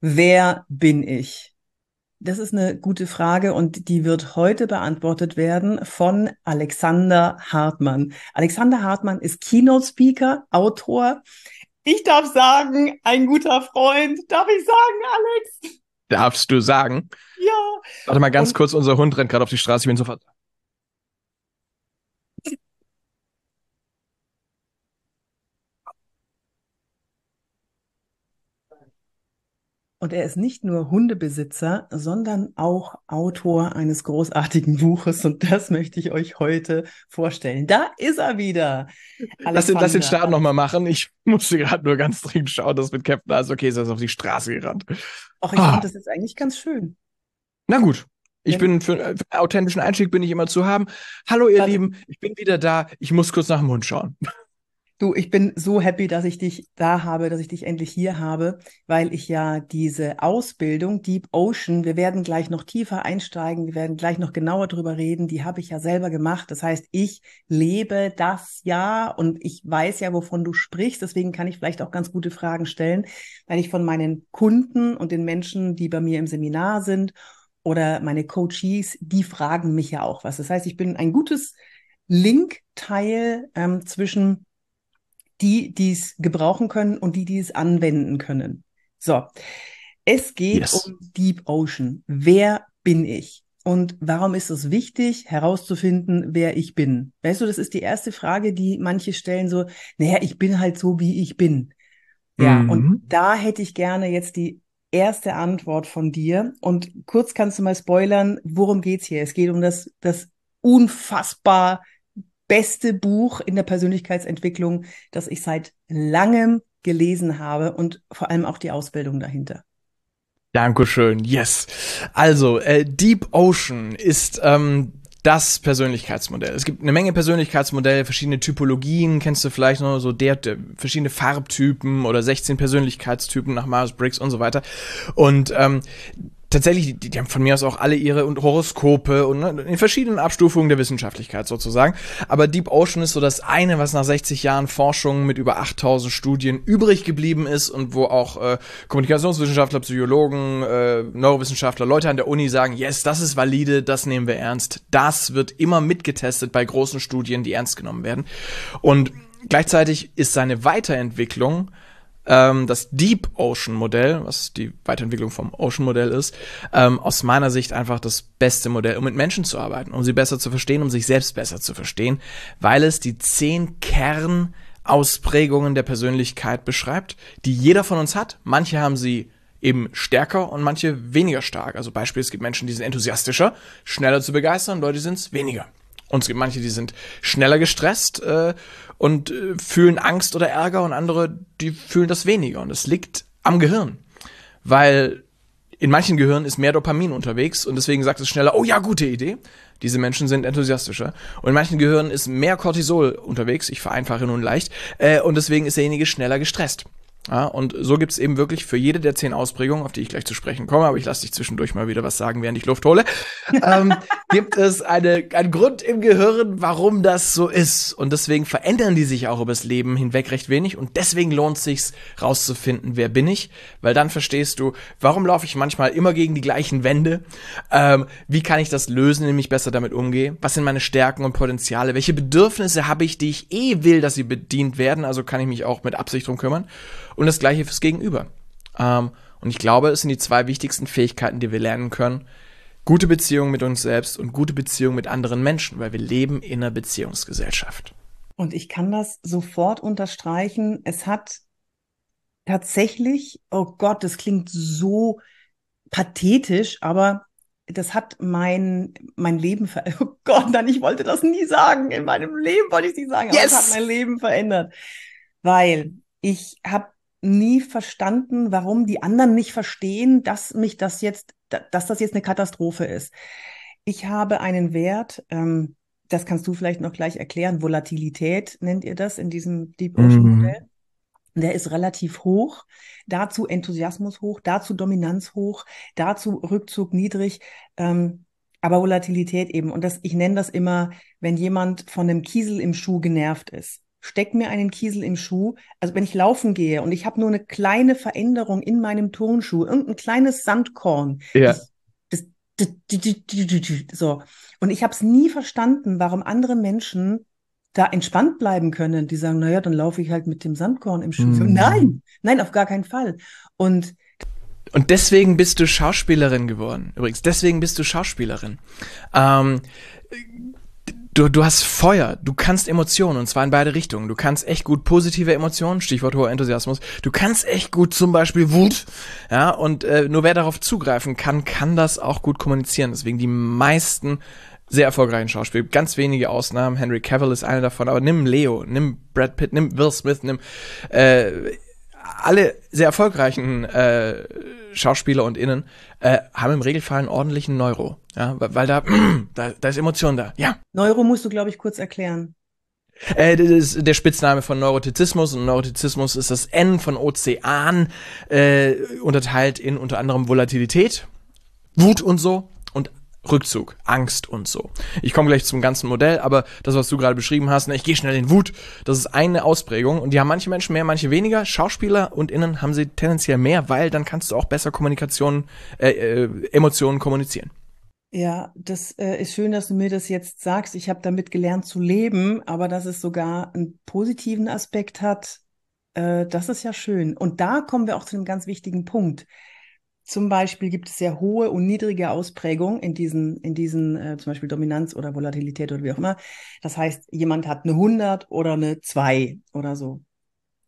Wer bin ich? Das ist eine gute Frage und die wird heute beantwortet werden von Alexander Hartmann. Alexander Hartmann ist Keynote Speaker, Autor. Ich darf sagen, ein guter Freund. Darf ich sagen, Alex? Darfst du sagen? Ja. Warte mal ganz und kurz, unser Hund rennt gerade auf die Straße, ich bin sofort. Und er ist nicht nur Hundebesitzer, sondern auch Autor eines großartigen Buches. Und das möchte ich euch heute vorstellen. Da ist er wieder. Lass den, lass den Start nochmal machen. Ich musste gerade nur ganz dringend schauen, dass mit Captain alles okay ist. Er ist auf die Straße gerannt. Ach, ich ah. fand das jetzt eigentlich ganz schön. Na gut. Ich bin für, für authentischen Einstieg bin ich immer zu haben. Hallo ihr Warte. Lieben, ich bin wieder da. Ich muss kurz nach dem Hund schauen. Du, ich bin so happy, dass ich dich da habe, dass ich dich endlich hier habe, weil ich ja diese Ausbildung Deep Ocean, wir werden gleich noch tiefer einsteigen, wir werden gleich noch genauer drüber reden, die habe ich ja selber gemacht. Das heißt, ich lebe das ja und ich weiß ja, wovon du sprichst. Deswegen kann ich vielleicht auch ganz gute Fragen stellen, weil ich von meinen Kunden und den Menschen, die bei mir im Seminar sind oder meine Coaches, die fragen mich ja auch was. Das heißt, ich bin ein gutes Linkteil ähm, zwischen die, die es gebrauchen können und die, die es anwenden können. So, es geht yes. um Deep Ocean. Wer bin ich? Und warum ist es wichtig, herauszufinden, wer ich bin? Weißt du, das ist die erste Frage, die manche stellen so, naja, ich bin halt so, wie ich bin. Ja, mhm. und da hätte ich gerne jetzt die erste Antwort von dir. Und kurz kannst du mal spoilern, worum geht's hier? Es geht um das, das unfassbar beste Buch in der Persönlichkeitsentwicklung, das ich seit langem gelesen habe und vor allem auch die Ausbildung dahinter. Dankeschön, yes. Also, äh, Deep Ocean ist ähm, das Persönlichkeitsmodell. Es gibt eine Menge Persönlichkeitsmodelle, verschiedene Typologien, kennst du vielleicht noch so der, der verschiedene Farbtypen oder 16 Persönlichkeitstypen nach Myers-Briggs und so weiter. Und ähm, tatsächlich, die, die, haben von mir aus auch alle ihre und Horoskope und ne, in verschiedenen Abstufungen der Wissenschaftlichkeit sozusagen. Aber Deep Ocean ist so das eine, was nach 60 Jahren Forschung mit über 8000 Studien übrig geblieben ist und wo auch äh, Kommunikationswissenschaftler, Psychologen, äh, Neurowissenschaftler, Leute an der Uni sagen, yes, das ist valide, das nehmen wir ernst. Das wird immer mitgetestet bei großen Studien, die ernst genommen werden. Und gleichzeitig ist seine Weiterentwicklung ähm, das Deep Ocean Modell, was die Weiterentwicklung vom Ocean Modell ist, ähm, aus meiner Sicht einfach das beste Modell, um mit Menschen zu arbeiten, um sie besser zu verstehen, um sich selbst besser zu verstehen, weil es die zehn Kernausprägungen der Persönlichkeit beschreibt, die jeder von uns hat. Manche haben sie eben stärker und manche weniger stark. Also Beispiel, es gibt Menschen, die sind enthusiastischer, schneller zu begeistern, Leute sind es weniger. Und es gibt manche, die sind schneller gestresst äh, und äh, fühlen Angst oder Ärger und andere, die fühlen das weniger. Und es liegt am Gehirn. Weil in manchen Gehirnen ist mehr Dopamin unterwegs und deswegen sagt es schneller, oh ja, gute Idee. Diese Menschen sind enthusiastischer. Und in manchen Gehirnen ist mehr Cortisol unterwegs, ich vereinfache nun leicht, äh, und deswegen ist derjenige schneller gestresst. Ja, und so gibt es eben wirklich für jede der zehn Ausprägungen, auf die ich gleich zu sprechen komme, aber ich lasse dich zwischendurch mal wieder was sagen, während ich Luft hole, ähm, gibt es eine, einen Grund im Gehirn, warum das so ist. Und deswegen verändern die sich auch über das Leben hinweg recht wenig. Und deswegen lohnt es sich rauszufinden, wer bin ich, weil dann verstehst du, warum laufe ich manchmal immer gegen die gleichen Wände, ähm, wie kann ich das lösen, indem ich besser damit umgehe, was sind meine Stärken und Potenziale, welche Bedürfnisse habe ich, die ich eh will, dass sie bedient werden, also kann ich mich auch mit Absicht drum kümmern. Und das gleiche fürs Gegenüber. Ähm, und ich glaube, es sind die zwei wichtigsten Fähigkeiten, die wir lernen können. Gute Beziehung mit uns selbst und gute Beziehung mit anderen Menschen, weil wir leben in einer Beziehungsgesellschaft. Und ich kann das sofort unterstreichen. Es hat tatsächlich, oh Gott, das klingt so pathetisch, aber das hat mein, mein Leben verändert. Oh Gott, nein, ich wollte das nie sagen. In meinem Leben wollte ich es nicht sagen, aber yes! es hat mein Leben verändert. Weil ich habe nie verstanden, warum die anderen nicht verstehen, dass mich das jetzt, dass das jetzt eine Katastrophe ist. Ich habe einen Wert, ähm, das kannst du vielleicht noch gleich erklären, Volatilität nennt ihr das in diesem Deep Ocean mhm. Modell. Mhm. Der ist relativ hoch, dazu Enthusiasmus hoch, dazu Dominanz hoch, dazu Rückzug niedrig, ähm, aber Volatilität eben. Und das, ich nenne das immer, wenn jemand von einem Kiesel im Schuh genervt ist steck mir einen Kiesel im Schuh. Also wenn ich laufen gehe und ich habe nur eine kleine Veränderung in meinem Turnschuh, irgendein kleines Sandkorn. Ja. Ich, das, so. Und ich habe es nie verstanden, warum andere Menschen da entspannt bleiben können. Die sagen, naja, dann laufe ich halt mit dem Sandkorn im Schuh. Mhm. Nein, nein, auf gar keinen Fall. Und und deswegen bist du Schauspielerin geworden. Übrigens, deswegen bist du Schauspielerin. Ähm, du, du hast Feuer, du kannst Emotionen und zwar in beide Richtungen. Du kannst echt gut positive Emotionen, Stichwort hoher Enthusiasmus. Du kannst echt gut zum Beispiel Wut, ja, und äh, nur wer darauf zugreifen kann, kann das auch gut kommunizieren. Deswegen die meisten sehr erfolgreichen Schauspieler. Ganz wenige Ausnahmen. Henry Cavill ist einer davon, aber nimm Leo, nimm Brad Pitt, nimm Will Smith, nimm äh, alle sehr erfolgreichen äh, Schauspieler und Innen äh, haben im Regelfall einen ordentlichen Neuro. Ja, weil da, da, da ist Emotion da. Ja. Neuro musst du, glaube ich, kurz erklären. Äh, das ist der Spitzname von Neurotizismus und Neurotizismus ist das N von Ozean, äh, unterteilt in unter anderem Volatilität, Wut und so Rückzug, Angst und so. Ich komme gleich zum ganzen Modell, aber das, was du gerade beschrieben hast, ne, ich gehe schnell in Wut, das ist eine Ausprägung und die haben manche Menschen mehr, manche weniger. Schauspieler und Innen haben sie tendenziell mehr, weil dann kannst du auch besser Kommunikation, äh, äh, Emotionen kommunizieren. Ja, das äh, ist schön, dass du mir das jetzt sagst. Ich habe damit gelernt zu leben, aber dass es sogar einen positiven Aspekt hat, äh, das ist ja schön. Und da kommen wir auch zu einem ganz wichtigen Punkt. Zum Beispiel gibt es sehr hohe und niedrige Ausprägungen in diesen, in diesen äh, zum Beispiel Dominanz oder Volatilität oder wie auch immer. Das heißt, jemand hat eine 100 oder eine 2 oder so.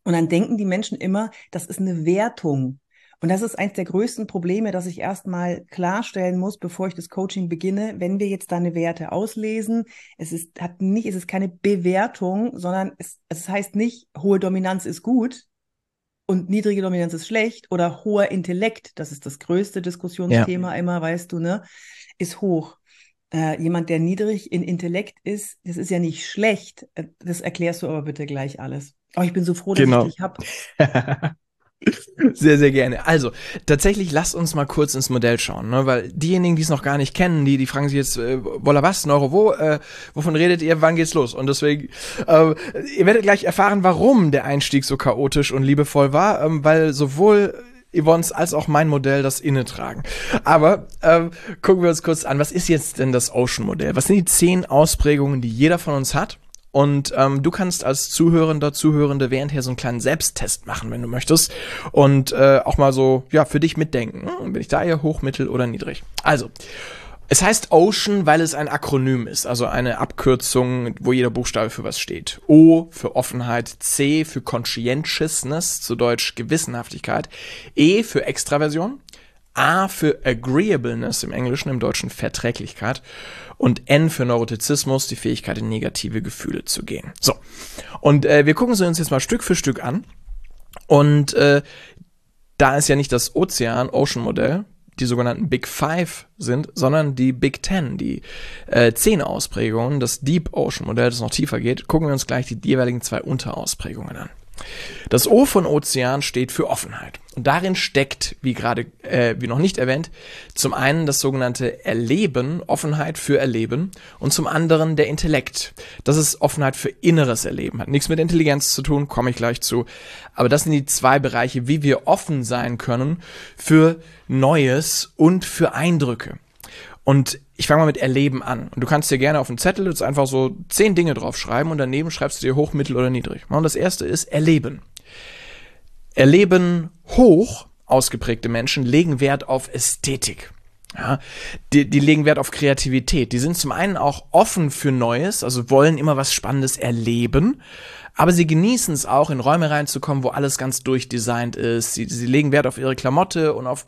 Und dann denken die Menschen immer, das ist eine Wertung. Und das ist eines der größten Probleme, dass ich erstmal klarstellen muss, bevor ich das Coaching beginne, wenn wir jetzt deine Werte auslesen, es ist, hat nicht, es ist keine Bewertung, sondern es, es heißt nicht, hohe Dominanz ist gut, und niedrige Dominanz ist schlecht oder hoher Intellekt, das ist das größte Diskussionsthema ja. immer, weißt du, ne, ist hoch. Äh, jemand, der niedrig in Intellekt ist, das ist ja nicht schlecht. Äh, das erklärst du aber bitte gleich alles. Oh, ich bin so froh, dass genau. ich dich habe. Sehr, sehr gerne. Also, tatsächlich, lasst uns mal kurz ins Modell schauen, ne? weil diejenigen, die es noch gar nicht kennen, die, die fragen sich jetzt, äh, Wolla was, Neuro wo, äh, wovon redet ihr, wann geht's los? Und deswegen, äh, ihr werdet gleich erfahren, warum der Einstieg so chaotisch und liebevoll war, ähm, weil sowohl Yvonne's als auch mein Modell das inne tragen. Aber ähm, gucken wir uns kurz an, was ist jetzt denn das Ocean-Modell? Was sind die zehn Ausprägungen, die jeder von uns hat? Und ähm, du kannst als Zuhörender, Zuhörende währendher so einen kleinen Selbsttest machen, wenn du möchtest. Und äh, auch mal so, ja, für dich mitdenken. Hm, bin ich da eher hoch, mittel oder niedrig? Also, es heißt Ocean, weil es ein Akronym ist, also eine Abkürzung, wo jeder Buchstabe für was steht. O für Offenheit, C für Conscientiousness, zu Deutsch Gewissenhaftigkeit, E für Extraversion, A für Agreeableness im Englischen, im Deutschen Verträglichkeit und N für Neurotizismus, die Fähigkeit in negative Gefühle zu gehen. So, und äh, wir gucken sie uns jetzt mal Stück für Stück an. Und äh, da ist ja nicht das Ozean-Ocean-Modell, die sogenannten Big Five sind, sondern die Big Ten, die äh, zehn Ausprägungen, das Deep Ocean Modell, das noch tiefer geht, gucken wir uns gleich die jeweiligen zwei Unterausprägungen an. Das O von Ozean steht für Offenheit. Und darin steckt, wie gerade, äh, wie noch nicht erwähnt, zum einen das sogenannte Erleben, Offenheit für Erleben, und zum anderen der Intellekt. Das ist Offenheit für inneres Erleben. Hat nichts mit Intelligenz zu tun, komme ich gleich zu. Aber das sind die zwei Bereiche, wie wir offen sein können für Neues und für Eindrücke. Und ich fange mal mit Erleben an. Und du kannst dir gerne auf einen Zettel jetzt einfach so zehn Dinge draufschreiben und daneben schreibst du dir hoch, mittel oder niedrig. Und das erste ist Erleben. Erleben hoch ausgeprägte Menschen legen Wert auf Ästhetik. Ja, die, die legen Wert auf Kreativität. Die sind zum einen auch offen für Neues, also wollen immer was Spannendes erleben, aber sie genießen es auch, in Räume reinzukommen, wo alles ganz durchdesignt ist. Sie, sie legen Wert auf ihre Klamotte und auf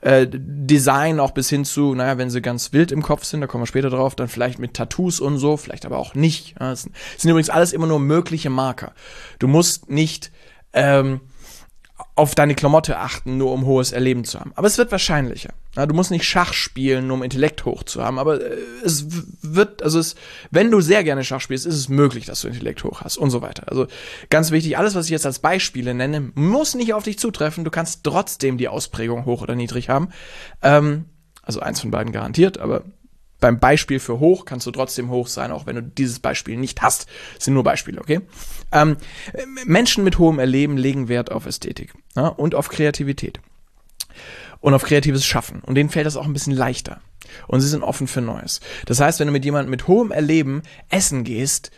äh, Design auch bis hin zu, naja, wenn sie ganz wild im Kopf sind, da kommen wir später drauf, dann vielleicht mit Tattoos und so, vielleicht aber auch nicht. Das sind übrigens alles immer nur mögliche Marker. Du musst nicht ähm, auf deine Klamotte achten, nur um hohes Erleben zu haben. Aber es wird wahrscheinlicher. Ja, du musst nicht Schach spielen, nur um Intellekt hoch zu haben, aber äh, es wird, also es, wenn du sehr gerne Schach spielst, ist es möglich, dass du Intellekt hoch hast und so weiter. Also ganz wichtig, alles, was ich jetzt als Beispiele nenne, muss nicht auf dich zutreffen. Du kannst trotzdem die Ausprägung hoch oder niedrig haben. Ähm, also eins von beiden garantiert, aber beim Beispiel für hoch kannst du trotzdem hoch sein, auch wenn du dieses Beispiel nicht hast. Das sind nur Beispiele, okay? Ähm, Menschen mit hohem Erleben legen Wert auf Ästhetik ja, und auf Kreativität und auf kreatives Schaffen. Und denen fällt das auch ein bisschen leichter. Und sie sind offen für Neues. Das heißt, wenn du mit jemandem mit hohem Erleben essen gehst,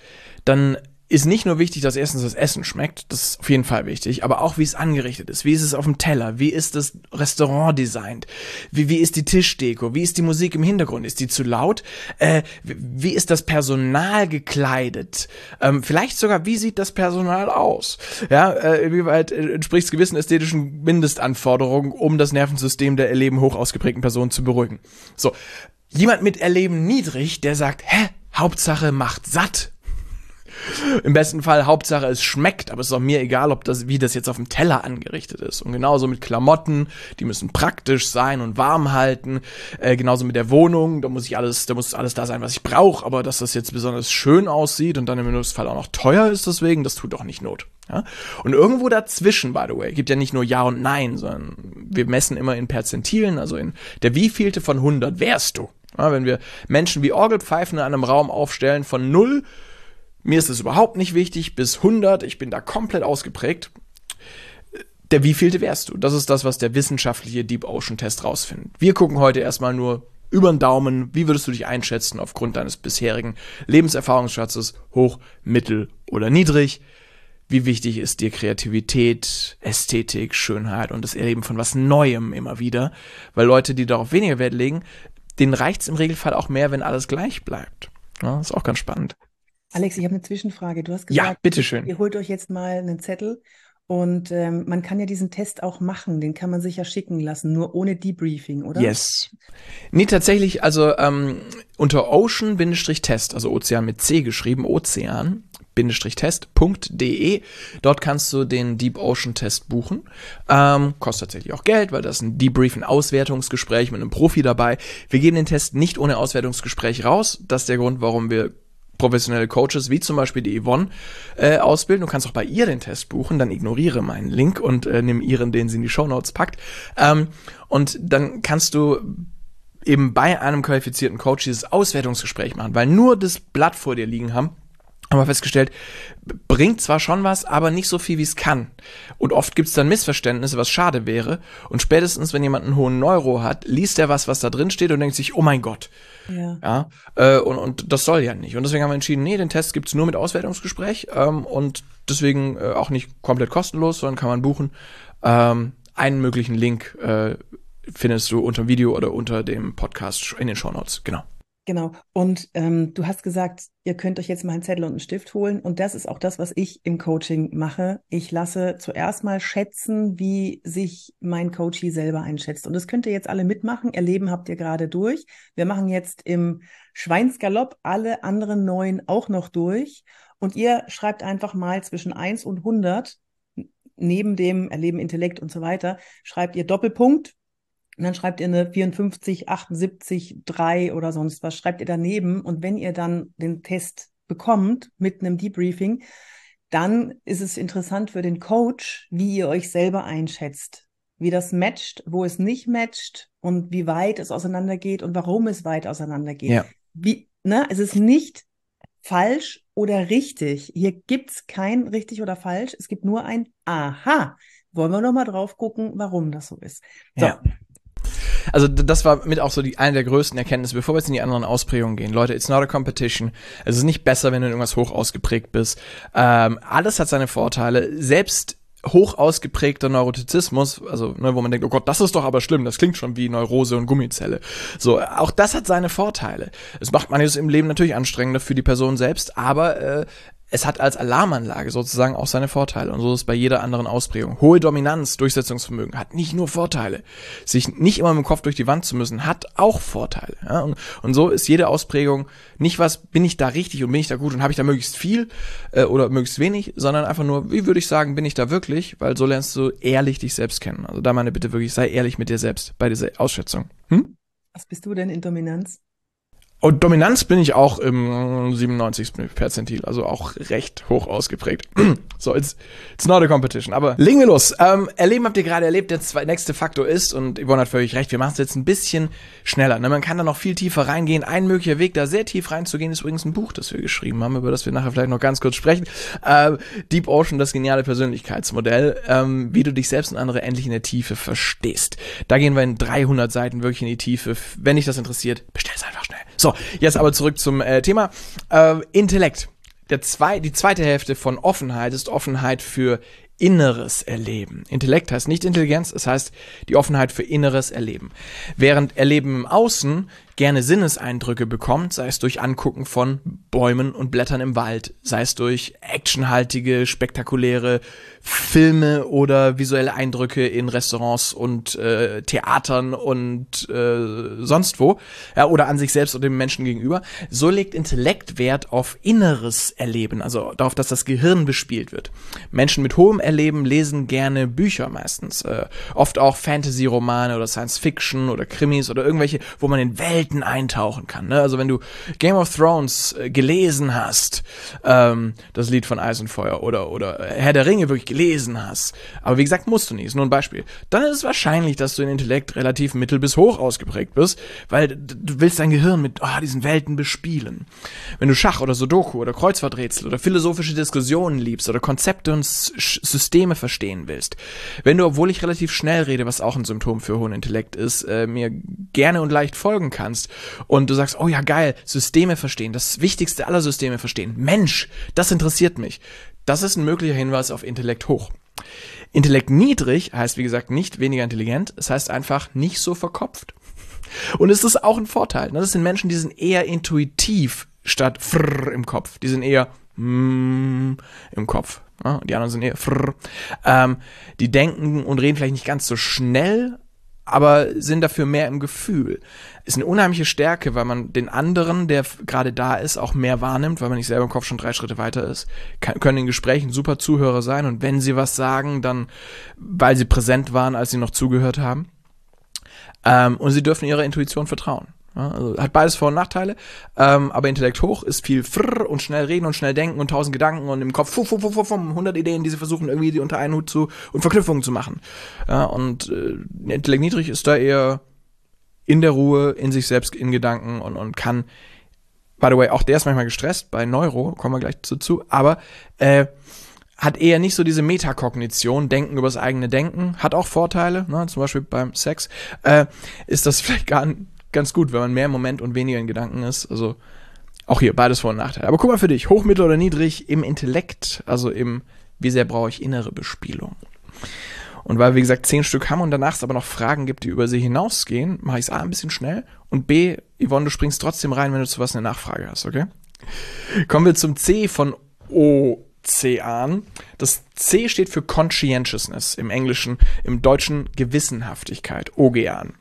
dann ist nicht nur wichtig, dass erstens das Essen schmeckt, das ist auf jeden Fall wichtig, aber auch wie es angerichtet ist, wie ist es auf dem Teller, wie ist das Restaurant designt, wie, wie ist die Tischdeko, wie ist die Musik im Hintergrund, ist die zu laut, äh, wie ist das Personal gekleidet, ähm, vielleicht sogar, wie sieht das Personal aus, ja, äh, inwieweit entspricht es gewissen ästhetischen Mindestanforderungen, um das Nervensystem der Erleben hoch ausgeprägten Person zu beruhigen. So, jemand mit Erleben niedrig, der sagt, hä, Hauptsache macht satt im besten Fall Hauptsache es schmeckt, aber es ist auch mir egal, ob das, wie das jetzt auf dem Teller angerichtet ist. Und genauso mit Klamotten, die müssen praktisch sein und warm halten. Äh, genauso mit der Wohnung, da muss ich alles, da muss alles da sein, was ich brauche, aber dass das jetzt besonders schön aussieht und dann im Mindestfall auch noch teuer ist deswegen, das tut doch nicht Not. Ja? Und irgendwo dazwischen, by the way, gibt ja nicht nur Ja und Nein, sondern wir messen immer in Perzentilen, also in der wievielte von 100 wärst du. Ja, wenn wir Menschen wie Orgelpfeifen in einem Raum aufstellen von 0 mir ist es überhaupt nicht wichtig, bis 100, ich bin da komplett ausgeprägt. Der wievielte wärst du? Das ist das, was der wissenschaftliche Deep Ocean Test rausfindet. Wir gucken heute erstmal nur über den Daumen. Wie würdest du dich einschätzen aufgrund deines bisherigen Lebenserfahrungsschatzes? Hoch, mittel oder niedrig? Wie wichtig ist dir Kreativität, Ästhetik, Schönheit und das Erleben von was Neuem immer wieder? Weil Leute, die darauf weniger Wert legen, denen reicht es im Regelfall auch mehr, wenn alles gleich bleibt. Ja, ist auch ganz spannend. Alex, ich habe eine Zwischenfrage. Du hast gesagt, ja, bitteschön. ihr holt euch jetzt mal einen Zettel und ähm, man kann ja diesen Test auch machen, den kann man sich ja schicken lassen, nur ohne Debriefing, oder? Yes. Nee, tatsächlich, also ähm, unter Ocean-Test, also Ozean mit C geschrieben, Ozean, test.de. Dort kannst du den Deep Ocean Test buchen. Ähm, kostet tatsächlich auch Geld, weil das ist ein Debrief, ein Auswertungsgespräch mit einem Profi dabei. Wir geben den Test nicht ohne Auswertungsgespräch raus. Das ist der Grund, warum wir professionelle Coaches, wie zum Beispiel die Yvonne, äh, ausbilden. Du kannst auch bei ihr den Test buchen, dann ignoriere meinen Link und äh, nimm ihren, den sie in die Show Notes packt. Ähm, und dann kannst du eben bei einem qualifizierten Coach dieses Auswertungsgespräch machen, weil nur das Blatt vor dir liegen haben haben wir festgestellt, bringt zwar schon was, aber nicht so viel, wie es kann. Und oft gibt es dann Missverständnisse, was schade wäre. Und spätestens, wenn jemand einen hohen Neuro hat, liest er was, was da drin steht und denkt sich, oh mein Gott. Ja. ja äh, und, und das soll ja nicht. Und deswegen haben wir entschieden, nee, den Test gibt's nur mit Auswertungsgespräch ähm, und deswegen äh, auch nicht komplett kostenlos, sondern kann man buchen. Ähm, einen möglichen Link äh, findest du unter dem Video oder unter dem Podcast in den Show Notes. Genau. Genau. Und ähm, du hast gesagt, ihr könnt euch jetzt mal einen Zettel und einen Stift holen. Und das ist auch das, was ich im Coaching mache. Ich lasse zuerst mal schätzen, wie sich mein Coachie selber einschätzt. Und das könnt ihr jetzt alle mitmachen. Erleben habt ihr gerade durch. Wir machen jetzt im Schweinsgalopp alle anderen neun auch noch durch. Und ihr schreibt einfach mal zwischen eins und hundert neben dem Erleben Intellekt und so weiter, schreibt ihr Doppelpunkt und dann schreibt ihr eine 54, 78, 3 oder sonst was, schreibt ihr daneben. Und wenn ihr dann den Test bekommt mit einem Debriefing, dann ist es interessant für den Coach, wie ihr euch selber einschätzt, wie das matcht, wo es nicht matcht und wie weit es auseinandergeht und warum es weit auseinandergeht. Ja. Wie, ne, es ist nicht falsch oder richtig. Hier gibt's kein richtig oder falsch. Es gibt nur ein Aha. Wollen wir noch mal drauf gucken, warum das so ist. So. Ja. Also das war mit auch so die eine der größten Erkenntnisse, bevor wir jetzt in die anderen Ausprägungen gehen. Leute, it's not a competition. Es ist nicht besser, wenn du in irgendwas hoch ausgeprägt bist. Ähm, alles hat seine Vorteile. Selbst hoch ausgeprägter Neurotizismus, also ne, wo man denkt, oh Gott, das ist doch aber schlimm, das klingt schon wie Neurose und Gummizelle. So, auch das hat seine Vorteile. Es macht man jetzt im Leben natürlich anstrengender für die Person selbst, aber äh, es hat als Alarmanlage sozusagen auch seine Vorteile. Und so ist es bei jeder anderen Ausprägung. Hohe Dominanz, Durchsetzungsvermögen hat nicht nur Vorteile. Sich nicht immer mit dem Kopf durch die Wand zu müssen, hat auch Vorteile. Ja? Und, und, so ist jede Ausprägung nicht was, bin ich da richtig und bin ich da gut und habe ich da möglichst viel äh, oder möglichst wenig, sondern einfach nur, wie würde ich sagen, bin ich da wirklich? Weil so lernst du ehrlich dich selbst kennen. Also da meine Bitte wirklich, sei ehrlich mit dir selbst bei dieser Ausschätzung. Hm? Was bist du denn in Dominanz? Und Dominanz bin ich auch im 97. Perzentil, also auch recht hoch ausgeprägt. so, it's, it's not a competition. Aber legen wir los. Ähm, erleben habt ihr gerade erlebt, der zwei, nächste Faktor ist, und Yvonne hat völlig recht, wir machen es jetzt ein bisschen schneller. Ne? Man kann da noch viel tiefer reingehen. Ein möglicher Weg, da sehr tief reinzugehen, ist übrigens ein Buch, das wir geschrieben haben, über das wir nachher vielleicht noch ganz kurz sprechen. Äh, Deep Ocean, das geniale Persönlichkeitsmodell, ähm, wie du dich selbst und andere endlich in der Tiefe verstehst. Da gehen wir in 300 Seiten wirklich in die Tiefe. Wenn dich das interessiert, bestell es einfach schnell. So, jetzt aber zurück zum äh, Thema. Äh, Intellekt. Der zwei, die zweite Hälfte von Offenheit ist Offenheit für inneres Erleben. Intellekt heißt nicht Intelligenz, es heißt die Offenheit für inneres Erleben. Während Erleben im Außen gerne Sinneseindrücke bekommt, sei es durch Angucken von Bäumen und Blättern im Wald, sei es durch actionhaltige, spektakuläre Filme oder visuelle Eindrücke in Restaurants und äh, Theatern und äh, sonst wo, ja, oder an sich selbst oder dem Menschen gegenüber. So legt Intellekt Wert auf inneres Erleben, also darauf, dass das Gehirn bespielt wird. Menschen mit hohem Erleben lesen gerne Bücher meistens, äh, oft auch Fantasy-Romane oder Science-Fiction oder Krimis oder irgendwelche, wo man in Welten Welten eintauchen kann. Ne? Also wenn du Game of Thrones äh, gelesen hast, ähm, das Lied von Eis und Feuer oder, oder Herr der Ringe wirklich gelesen hast, aber wie gesagt, musst du nicht, ist nur ein Beispiel, dann ist es wahrscheinlich, dass du in Intellekt relativ mittel bis hoch ausgeprägt bist, weil du willst dein Gehirn mit oh, diesen Welten bespielen. Wenn du Schach oder Sudoku oder Kreuzworträtsel oder philosophische Diskussionen liebst oder Konzepte und Systeme verstehen willst, wenn du, obwohl ich relativ schnell rede, was auch ein Symptom für hohen Intellekt ist, äh, mir gerne und leicht folgen kannst, kannst und du sagst, oh ja, geil, Systeme verstehen, das Wichtigste aller Systeme verstehen. Mensch, das interessiert mich. Das ist ein möglicher Hinweis auf Intellekt hoch. Intellekt niedrig heißt, wie gesagt, nicht weniger intelligent, es heißt einfach nicht so verkopft. Und es ist auch ein Vorteil. Das sind Menschen, die sind eher intuitiv statt frrr im Kopf. Die sind eher mm, im Kopf. Ja, die anderen sind eher frrr. Ähm, die denken und reden vielleicht nicht ganz so schnell, aber sind dafür mehr im Gefühl. Ist eine unheimliche Stärke, weil man den anderen, der gerade da ist, auch mehr wahrnimmt, weil man nicht selber im Kopf schon drei Schritte weiter ist. Kann, können in Gesprächen super Zuhörer sein und wenn sie was sagen, dann, weil sie präsent waren, als sie noch zugehört haben. Ähm, und sie dürfen ihrer Intuition vertrauen. Ja, also hat beides Vor- und Nachteile, ähm, aber Intellekt hoch ist viel frrr und schnell reden und schnell denken und tausend Gedanken und im Kopf fuh, fuh, fuh, fuh, 100 Ideen, die sie versuchen irgendwie unter einen Hut zu und Verknüpfungen zu machen. Ja, und äh, Intellekt niedrig ist da eher in der Ruhe, in sich selbst, in Gedanken und, und kann, by the way, auch der ist manchmal gestresst, bei Neuro, kommen wir gleich dazu, aber äh, hat eher nicht so diese Metakognition, Denken über das eigene Denken, hat auch Vorteile, ne, zum Beispiel beim Sex, äh, ist das vielleicht gar ganz gut, wenn man mehr im Moment und weniger in Gedanken ist. Also auch hier beides Vor- und Nachteile. Aber guck mal für dich, hoch, mittel oder niedrig im Intellekt, also im, wie sehr brauche ich innere Bespielung. Und weil wir, wie gesagt, zehn Stück haben und danach es aber noch Fragen gibt, die über sie hinausgehen, mache ich es A ein bisschen schnell und B, Yvonne, du springst trotzdem rein, wenn du zu was eine Nachfrage hast, okay? Kommen wir zum C von Ozean. Das C steht für Conscientiousness im Englischen, im Deutschen Gewissenhaftigkeit, Ogean.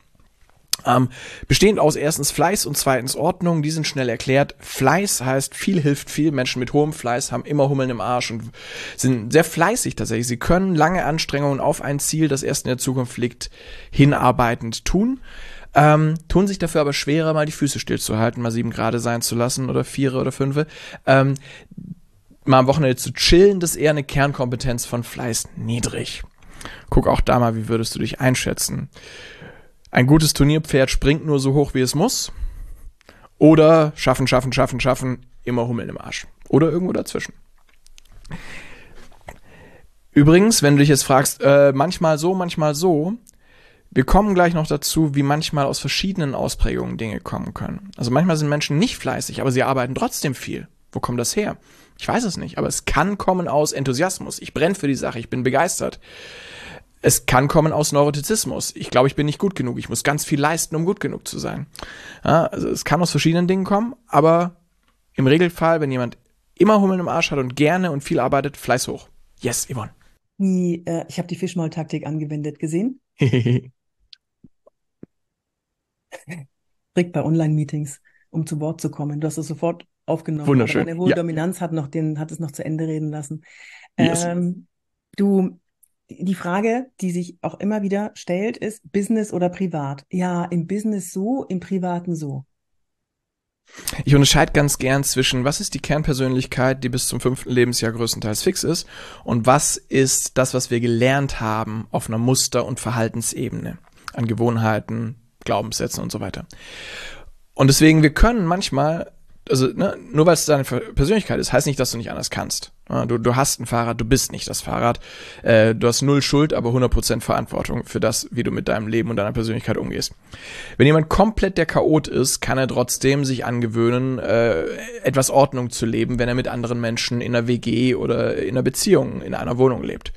Ähm, bestehend aus erstens Fleiß und zweitens Ordnung, die sind schnell erklärt. Fleiß heißt, viel hilft viel. Menschen mit hohem Fleiß haben immer Hummeln im Arsch und sind sehr fleißig tatsächlich. Sie können lange Anstrengungen auf ein Ziel, das erst in der Zukunft liegt, hinarbeitend tun. Ähm, tun sich dafür aber schwerer, mal die Füße stillzuhalten, mal sieben Grad sein zu lassen oder vier oder fünf. Ähm, mal am Wochenende zu chillen, das ist eher eine Kernkompetenz von Fleiß niedrig. Guck auch da mal, wie würdest du dich einschätzen? Ein gutes Turnierpferd springt nur so hoch, wie es muss. Oder schaffen, schaffen, schaffen, schaffen, immer Hummeln im Arsch. Oder irgendwo dazwischen. Übrigens, wenn du dich jetzt fragst, äh, manchmal so, manchmal so, wir kommen gleich noch dazu, wie manchmal aus verschiedenen Ausprägungen Dinge kommen können. Also manchmal sind Menschen nicht fleißig, aber sie arbeiten trotzdem viel. Wo kommt das her? Ich weiß es nicht, aber es kann kommen aus Enthusiasmus. Ich brenne für die Sache, ich bin begeistert es kann kommen aus Neurotizismus. Ich glaube, ich bin nicht gut genug. Ich muss ganz viel leisten, um gut genug zu sein. Ja, also es kann aus verschiedenen Dingen kommen, aber im Regelfall, wenn jemand immer Hummeln im Arsch hat und gerne und viel arbeitet, Fleiß hoch. Yes, Yvonne. Die, äh, ich habe die Fischmaul-Taktik angewendet gesehen. Trick bei Online-Meetings, um zu Wort zu kommen. Du hast es sofort aufgenommen. Wunderschön. Deine hohe ja. Dominanz hat noch den, hat es noch zu Ende reden lassen. Yes. Ähm, du die Frage, die sich auch immer wieder stellt, ist Business oder privat? Ja, im Business so, im Privaten so. Ich unterscheide ganz gern zwischen, was ist die Kernpersönlichkeit, die bis zum fünften Lebensjahr größtenteils fix ist, und was ist das, was wir gelernt haben auf einer Muster- und Verhaltensebene, an Gewohnheiten, Glaubenssätzen und so weiter. Und deswegen, wir können manchmal also ne, nur weil es deine Persönlichkeit ist, heißt nicht, dass du nicht anders kannst. Du, du hast ein Fahrrad, du bist nicht das Fahrrad. Äh, du hast null Schuld, aber 100% Verantwortung für das, wie du mit deinem Leben und deiner Persönlichkeit umgehst. Wenn jemand komplett der Chaot ist, kann er trotzdem sich angewöhnen, äh, etwas Ordnung zu leben, wenn er mit anderen Menschen in einer WG oder in einer Beziehung, in einer Wohnung lebt.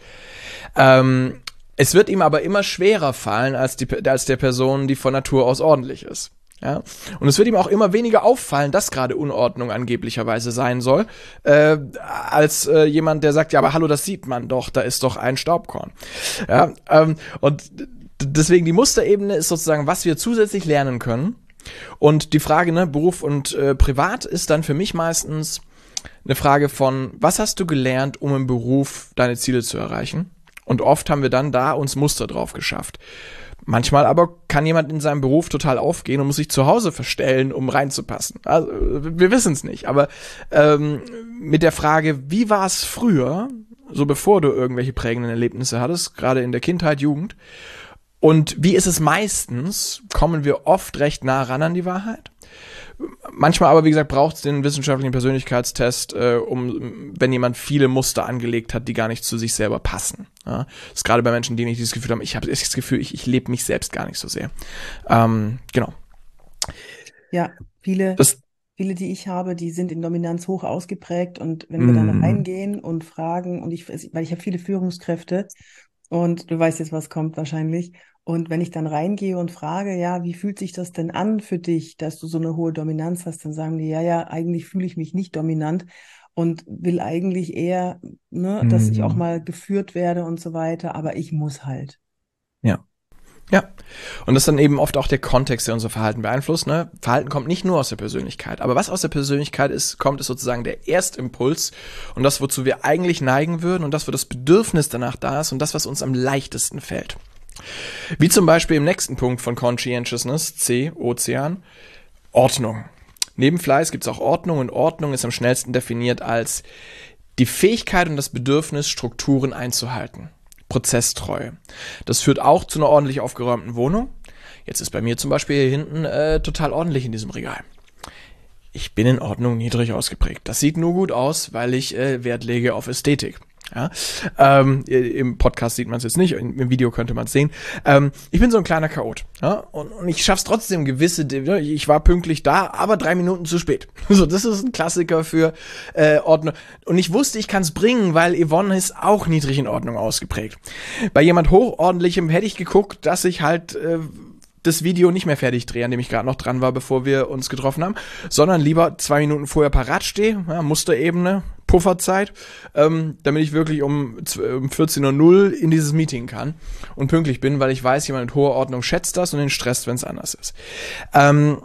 Ähm, es wird ihm aber immer schwerer fallen als, die, als der Person, die von Natur aus ordentlich ist. Ja? Und es wird ihm auch immer weniger auffallen, dass gerade Unordnung angeblicherweise sein soll, äh, als äh, jemand, der sagt, ja, aber hallo, das sieht man doch, da ist doch ein Staubkorn. Ja, ähm, und deswegen die Musterebene ist sozusagen, was wir zusätzlich lernen können. Und die Frage, ne, Beruf und äh, Privat ist dann für mich meistens eine Frage von, was hast du gelernt, um im Beruf deine Ziele zu erreichen? Und oft haben wir dann da uns Muster drauf geschafft. Manchmal aber kann jemand in seinem Beruf total aufgehen und muss sich zu Hause verstellen, um reinzupassen. Also, wir wissen es nicht. Aber ähm, mit der Frage, wie war es früher, so bevor du irgendwelche prägenden Erlebnisse hattest, gerade in der Kindheit, Jugend, und wie ist es meistens, kommen wir oft recht nah ran an die Wahrheit. Manchmal aber, wie gesagt, braucht es den wissenschaftlichen Persönlichkeitstest, äh, um, wenn jemand viele Muster angelegt hat, die gar nicht zu sich selber passen. Ja? Das ist gerade bei Menschen, die nicht dieses Gefühl haben, ich habe das Gefühl, ich, ich lebe mich selbst gar nicht so sehr. Ähm, genau. Ja, viele, das, viele, die ich habe, die sind in Dominanz hoch ausgeprägt und wenn wir dann mm. reingehen und fragen, und ich, weil ich habe viele Führungskräfte und du weißt jetzt, was kommt wahrscheinlich. Und wenn ich dann reingehe und frage, ja, wie fühlt sich das denn an für dich, dass du so eine hohe Dominanz hast, dann sagen die, ja, ja, eigentlich fühle ich mich nicht dominant und will eigentlich eher, ne, dass ich auch mhm. mal geführt werde und so weiter, aber ich muss halt. Ja. Ja. Und das ist dann eben oft auch der Kontext, der unser Verhalten beeinflusst. Ne? Verhalten kommt nicht nur aus der Persönlichkeit. Aber was aus der Persönlichkeit ist, kommt, ist sozusagen der Erstimpuls und das, wozu wir eigentlich neigen würden und das, wo das Bedürfnis danach da ist und das, was uns am leichtesten fällt. Wie zum Beispiel im nächsten Punkt von Conscientiousness, C, Ozean, Ordnung. Neben Fleiß gibt es auch Ordnung und Ordnung ist am schnellsten definiert als die Fähigkeit und das Bedürfnis, Strukturen einzuhalten. Prozesstreue. Das führt auch zu einer ordentlich aufgeräumten Wohnung. Jetzt ist bei mir zum Beispiel hier hinten äh, total ordentlich in diesem Regal. Ich bin in Ordnung niedrig ausgeprägt. Das sieht nur gut aus, weil ich äh, Wert lege auf Ästhetik. Ja? Ähm, Im Podcast sieht man es jetzt nicht, im Video könnte man es sehen. Ähm, ich bin so ein kleiner Chaot. Ja? Und, und ich schaff's trotzdem gewisse, ich war pünktlich da, aber drei Minuten zu spät. So, das ist ein Klassiker für äh, Ordnung. Und ich wusste, ich kann es bringen, weil Yvonne ist auch niedrig in Ordnung ausgeprägt. Bei jemand Hochordentlichem hätte ich geguckt, dass ich halt äh, das Video nicht mehr fertig drehe, an dem ich gerade noch dran war, bevor wir uns getroffen haben, sondern lieber zwei Minuten vorher parat stehe, ja, Musterebene, Pufferzeit, ähm, damit ich wirklich um, um 14.00 Uhr in dieses Meeting kann und pünktlich bin, weil ich weiß, jemand mit hoher Ordnung schätzt das und den stresst, wenn es anders ist. Ähm,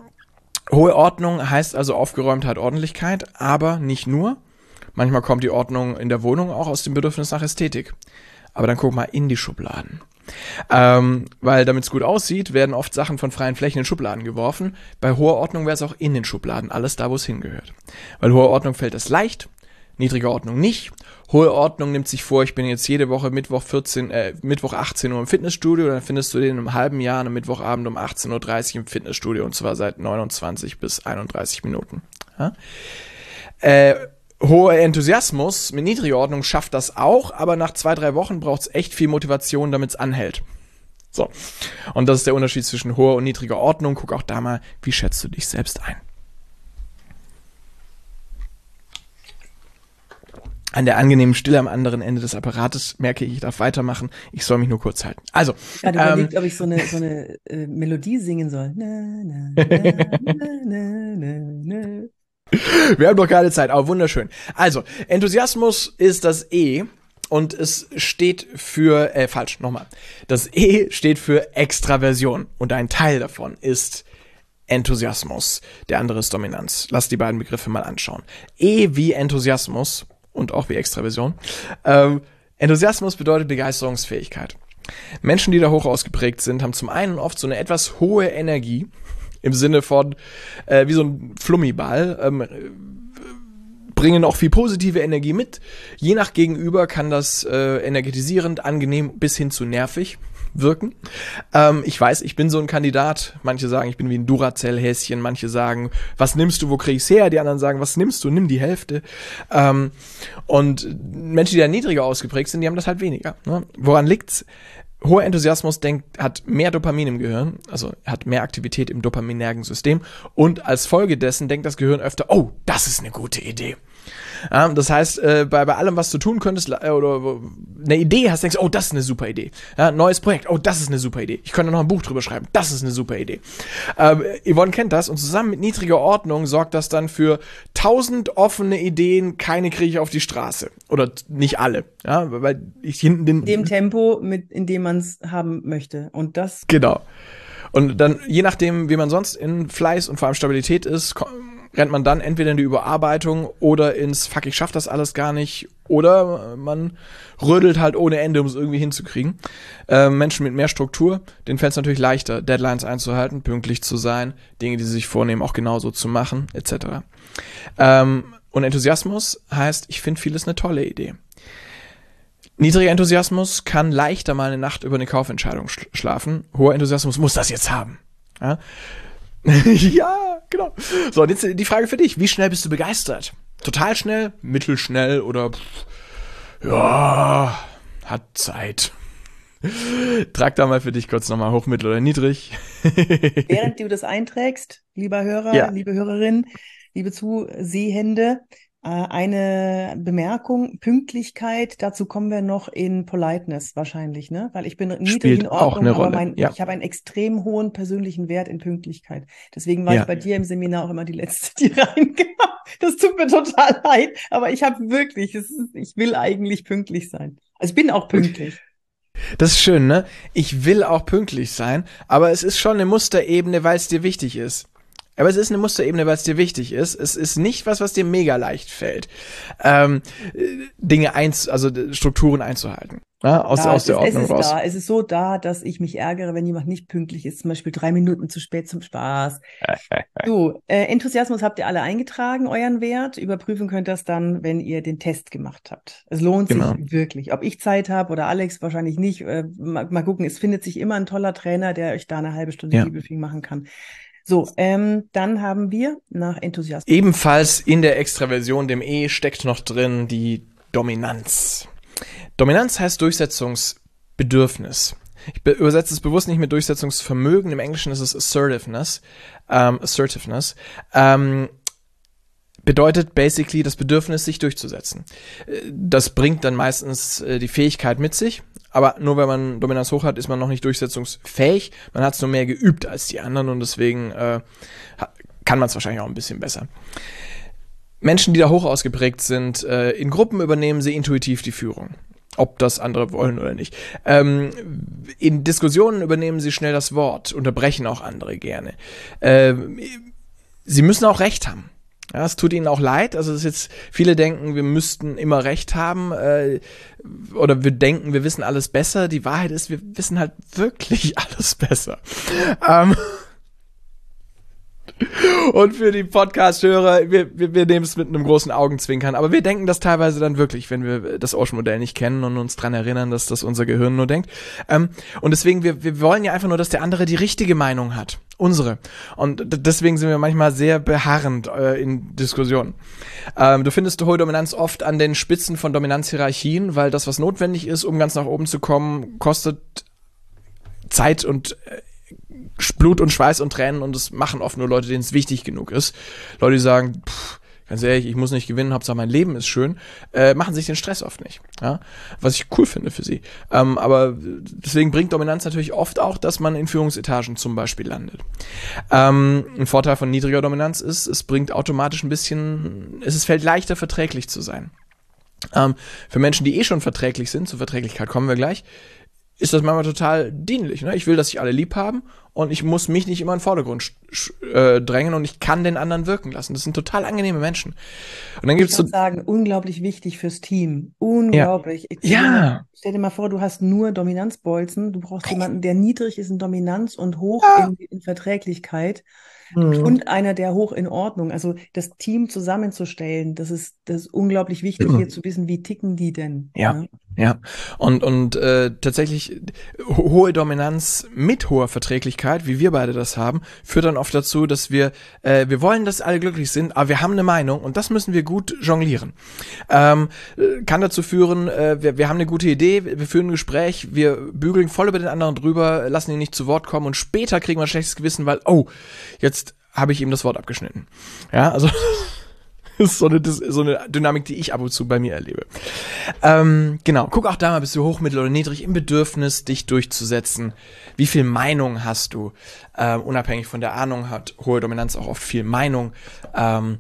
hohe Ordnung heißt also Aufgeräumtheit, Ordentlichkeit, aber nicht nur. Manchmal kommt die Ordnung in der Wohnung auch aus dem Bedürfnis nach Ästhetik. Aber dann guck mal in die Schubladen. Ähm, weil damit es gut aussieht, werden oft Sachen von freien Flächen in Schubladen geworfen. Bei hoher Ordnung wäre es auch in den Schubladen, alles da, wo es hingehört. Weil hohe Ordnung fällt es leicht, niedrige Ordnung nicht. Hohe Ordnung nimmt sich vor, ich bin jetzt jede Woche Mittwoch 14, äh, Mittwoch 18 Uhr im Fitnessstudio, dann findest du den im halben Jahr am Mittwochabend um 18.30 Uhr im Fitnessstudio und zwar seit 29 bis 31 Minuten. Ja? Äh, hoher Enthusiasmus mit niedriger Ordnung schafft das auch, aber nach zwei, drei Wochen braucht es echt viel Motivation, damit es anhält. So. Und das ist der Unterschied zwischen hoher und niedriger Ordnung. Guck auch da mal, wie schätzt du dich selbst ein? An der angenehmen Stille am anderen Ende des Apparates merke ich, ich darf weitermachen. Ich soll mich nur kurz halten. Also. Habe ähm, überlegt, ob ich so eine, so eine äh, Melodie singen soll. Na, na, na, na, wir haben doch keine Zeit, aber wunderschön. Also, Enthusiasmus ist das E und es steht für, äh, falsch, nochmal. Das E steht für Extraversion und ein Teil davon ist Enthusiasmus. Der andere ist Dominanz. Lass die beiden Begriffe mal anschauen. E wie Enthusiasmus und auch wie Extraversion. Ähm, Enthusiasmus bedeutet Begeisterungsfähigkeit. Menschen, die da hoch ausgeprägt sind, haben zum einen oft so eine etwas hohe Energie, Im Sinne von, äh, wie so ein Flummiball, ähm, bringen auch viel positive Energie mit. Je nach Gegenüber kann das äh, energetisierend, angenehm bis hin zu nervig wirken. Ähm, ich weiß, ich bin so ein Kandidat. Manche sagen, ich bin wie ein Duracell-Häschen. Manche sagen, was nimmst du, wo krieg ich's her? Die anderen sagen, was nimmst du? Nimm die Hälfte. Ähm, und Menschen, die da niedriger ausgeprägt sind, die haben das halt weniger. Ne? Woran liegt's? Hoher Enthusiasmus denkt, hat mehr Dopamin im Gehirn, also hat mehr Aktivität im dopaminergen System und als Folge dessen denkt das Gehirn öfter, oh, das ist eine gute Idee. Ja, das heißt, äh, bei, bei allem, was du tun könntest, äh, oder eine Idee hast, denkst du, oh, das ist eine super Idee. Ja, neues Projekt, oh, das ist eine super Idee. Ich könnte noch ein Buch drüber schreiben, das ist eine super Idee. Ähm, Yvonne kennt das und zusammen mit niedriger Ordnung sorgt das dann für tausend offene Ideen, keine kriege ich auf die Straße. Oder nicht alle. Ja, weil ich hinten den. In dem Tempo, mit, in dem man es haben möchte. Und das. Genau. Und dann, je nachdem, wie man sonst in Fleiß und vor allem Stabilität ist, rennt man dann entweder in die Überarbeitung oder ins Fuck, ich schaff das alles gar nicht. Oder man rödelt halt ohne Ende, um es irgendwie hinzukriegen. Äh, Menschen mit mehr Struktur, denen fällt es natürlich leichter, Deadlines einzuhalten, pünktlich zu sein, Dinge, die sie sich vornehmen, auch genauso zu machen, etc. Ähm, und Enthusiasmus heißt, ich finde vieles eine tolle Idee. Niedriger Enthusiasmus kann leichter mal eine Nacht über eine Kaufentscheidung schlafen. Hoher Enthusiasmus muss das jetzt haben. Ja? ja, genau. So, und jetzt die Frage für dich. Wie schnell bist du begeistert? Total schnell, mittelschnell oder pff, ja, hat Zeit. Trag da mal für dich kurz nochmal hoch, mittel oder niedrig. Während du das einträgst, lieber Hörer, ja. liebe Hörerin, liebe Zusehende, eine Bemerkung, Pünktlichkeit, dazu kommen wir noch in Politeness wahrscheinlich, ne? Weil ich bin niedrig in Ordnung, aber mein, ja. ich habe einen extrem hohen persönlichen Wert in Pünktlichkeit. Deswegen war ja. ich bei dir im Seminar auch immer die Letzte, die reinkam. Das tut mir total leid, aber ich habe wirklich, ist, ich will eigentlich pünktlich sein. Also ich bin auch pünktlich. Das ist schön, ne? Ich will auch pünktlich sein, aber es ist schon eine Musterebene, weil es dir wichtig ist. Aber es ist eine Musterebene, weil es dir wichtig ist. Es ist nicht was, was dir mega leicht fällt, ähm, Dinge eins, also Strukturen einzuhalten. Ja, aus, ja, aus der ist, Ordnung es ist raus. Da. Es ist so da, dass ich mich ärgere, wenn jemand nicht pünktlich ist, zum Beispiel drei Minuten zu spät zum Spaß. so, äh, Enthusiasmus habt ihr alle eingetragen, euren Wert. Überprüfen könnt ihr das dann, wenn ihr den Test gemacht habt. Es lohnt genau. sich wirklich. Ob ich Zeit habe oder Alex wahrscheinlich nicht. Äh, mal, mal, gucken, es findet sich immer ein toller Trainer, der euch da eine halbe Stunde ja. Debriefing machen kann. So, ähm, dann haben wir nach Enthusiasmus. Ebenfalls in der Extraversion, dem E, steckt noch drin die Dominanz. Dominanz heißt Durchsetzungsbedürfnis. Ich übersetze es bewusst nicht mit Durchsetzungsvermögen. Im Englischen ist es Assertiveness. Ähm, assertiveness. Ähm, bedeutet basically das Bedürfnis, sich durchzusetzen. Äh, das bringt dann meistens äh, die Fähigkeit mit sich, aber nur wenn man Dominanz hoch hat, ist man noch nicht durchsetzungsfähig. Man hat es nur mehr geübt als die anderen und deswegen äh, kann man es wahrscheinlich auch ein bisschen besser. Menschen, die da hoch ausgeprägt sind, äh, in Gruppen übernehmen sie intuitiv die Führung. Ob das andere wollen oder nicht. Ähm, in Diskussionen übernehmen sie schnell das Wort, unterbrechen auch andere gerne. Ähm, sie müssen auch Recht haben. Ja, es tut ihnen auch leid. Also es ist jetzt, viele denken, wir müssten immer recht haben, äh, oder wir denken, wir wissen alles besser. Die Wahrheit ist, wir wissen halt wirklich alles besser. Ähm, und für die Podcast-Hörer, wir, wir, wir nehmen es mit einem großen Augenzwinkern, aber wir denken das teilweise dann wirklich, wenn wir das Ocean-Modell nicht kennen und uns dran erinnern, dass das unser Gehirn nur denkt. Ähm, und deswegen, wir, wir wollen ja einfach nur, dass der andere die richtige Meinung hat. Unsere. Und deswegen sind wir manchmal sehr beharrend äh, in Diskussionen. Ähm, du findest hohe Dominanz oft an den Spitzen von Dominanzhierarchien, weil das, was notwendig ist, um ganz nach oben zu kommen, kostet Zeit und äh, Blut und Schweiß und Tränen und das machen oft nur Leute, denen es wichtig genug ist. Leute, die sagen, pff, ganz ehrlich, ich muss nicht gewinnen, Hauptsache mein Leben ist schön, äh, machen sich den Stress oft nicht. Ja? Was ich cool finde für sie. Ähm, aber deswegen bringt Dominanz natürlich oft auch, dass man in Führungsetagen zum Beispiel landet. Ähm, ein Vorteil von niedriger Dominanz ist, es bringt automatisch ein bisschen, es fällt leichter verträglich zu sein. Ähm, für Menschen, die eh schon verträglich sind, zur Verträglichkeit kommen wir gleich, ist das manchmal total dienlich. Ne? Ich will, dass sich alle lieb haben und ich muss mich nicht immer in den Vordergrund äh, drängen und ich kann den anderen wirken lassen. Das sind total angenehme Menschen. Und dann gibt's ich so sagen, unglaublich wichtig fürs Team. Unglaublich. Ja. ja. Stell dir mal vor, du hast nur Dominanzbolzen. Du brauchst jemanden, der niedrig ist in Dominanz und hoch ja. in, in Verträglichkeit. Mhm. Und einer, der hoch in Ordnung. Also das Team zusammenzustellen, das ist, das ist unglaublich wichtig, mhm. hier zu wissen, wie ticken die denn. Ja. ja. Ja, und, und äh, tatsächlich hohe Dominanz mit hoher Verträglichkeit, wie wir beide das haben, führt dann oft dazu, dass wir, äh, wir wollen, dass alle glücklich sind, aber wir haben eine Meinung und das müssen wir gut jonglieren. Ähm, kann dazu führen, äh, wir, wir haben eine gute Idee, wir führen ein Gespräch, wir bügeln voll über den anderen drüber, lassen ihn nicht zu Wort kommen und später kriegen wir ein schlechtes Gewissen, weil, oh, jetzt habe ich ihm das Wort abgeschnitten. Ja, also Das ist so eine, so eine Dynamik, die ich ab und zu bei mir erlebe. Ähm, genau, guck auch da mal, bist du hoch, mittel oder niedrig im Bedürfnis, dich durchzusetzen. Wie viel Meinung hast du? Ähm, unabhängig von der Ahnung hat hohe Dominanz auch oft viel Meinung. Ähm,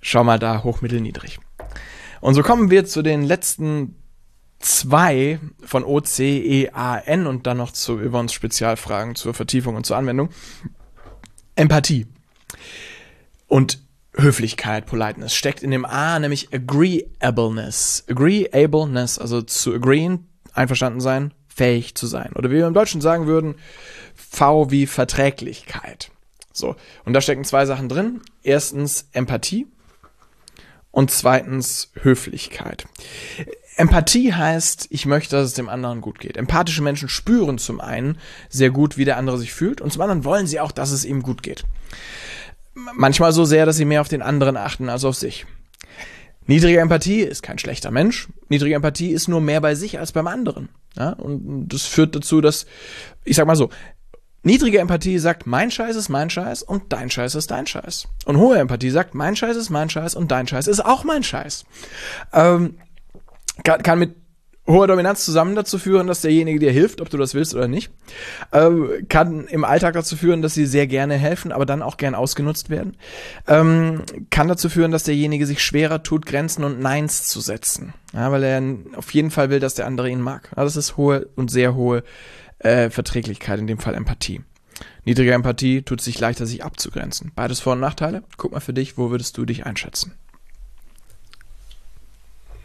schau mal da, hoch, niedrig. Und so kommen wir zu den letzten zwei von O, C, E, A, N und dann noch zu Yvonne's Spezialfragen zur Vertiefung und zur Anwendung. Empathie. Und Höflichkeit, Politeness steckt in dem A, nämlich Agreeableness. Agreeableness, also zu agreeen, einverstanden sein, fähig zu sein. Oder wie wir im Deutschen sagen würden, V wie Verträglichkeit. So. Und da stecken zwei Sachen drin. Erstens Empathie und zweitens Höflichkeit. Empathie heißt, ich möchte, dass es dem anderen gut geht. Empathische Menschen spüren zum einen sehr gut, wie der andere sich fühlt und zum anderen wollen sie auch, dass es ihm gut geht. Manchmal so sehr, dass sie mehr auf den anderen achten als auf sich. Niedrige Empathie ist kein schlechter Mensch. Niedrige Empathie ist nur mehr bei sich als beim anderen. Ja? Und das führt dazu, dass, ich sag mal so, niedrige Empathie sagt, mein Scheiß ist mein Scheiß und dein Scheiß ist dein Scheiß. Und hohe Empathie sagt, mein Scheiß ist mein Scheiß und dein Scheiß ist auch mein Scheiß. Ähm, kann, kann mit hohe Dominanz zusammen dazu führen, dass derjenige dir hilft, ob du das willst oder nicht. Ähm, kann im Alltag dazu führen, dass sie sehr gerne helfen, aber dann auch gern ausgenutzt werden. Ähm, kann dazu führen, dass derjenige sich schwerer tut, Grenzen und Neins zu setzen. Ja, weil er auf jeden Fall will, dass der andere ihn mag. Ja, das ist hohe und sehr hohe äh, Verträglichkeit, in dem Fall Empathie. Niedrige Empathie tut sich leichter, sich abzugrenzen. Beides Vor- und Nachteile. Guck mal für dich, wo würdest du dich einschätzen?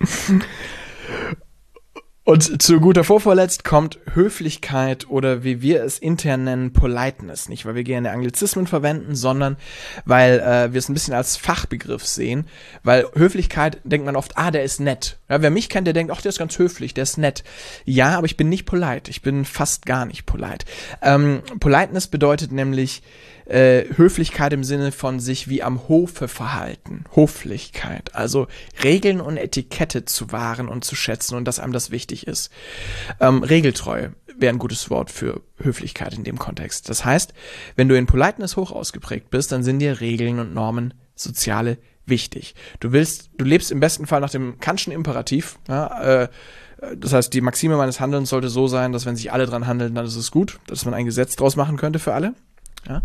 Und zu guter Vorvorletzt kommt Höflichkeit oder wie wir es intern nennen, Politeness. Nicht, weil wir gerne Anglizismen verwenden, sondern weil äh, wir es ein bisschen als Fachbegriff sehen. Weil Höflichkeit denkt man oft, ah, der ist nett. Ja, wer mich kennt, der denkt, ach, der ist ganz höflich, der ist nett. Ja, aber ich bin nicht polite. Ich bin fast gar nicht polite. Ähm, Politeness bedeutet nämlich, äh, Höflichkeit im Sinne von sich wie am Hofe verhalten. Hoflichkeit. Also Regeln und Etikette zu wahren und zu schätzen und dass einem das wichtig ist. Ähm, Regeltreue wäre ein gutes Wort für Höflichkeit in dem Kontext. Das heißt, wenn du in Politeness hoch ausgeprägt bist, dann sind dir Regeln und Normen, soziale wichtig. Du willst, du lebst im besten Fall nach dem Kantschen Imperativ, ja, äh, das heißt, die Maxime meines Handelns sollte so sein, dass wenn sich alle dran handeln, dann ist es gut, dass man ein Gesetz draus machen könnte für alle. Ja?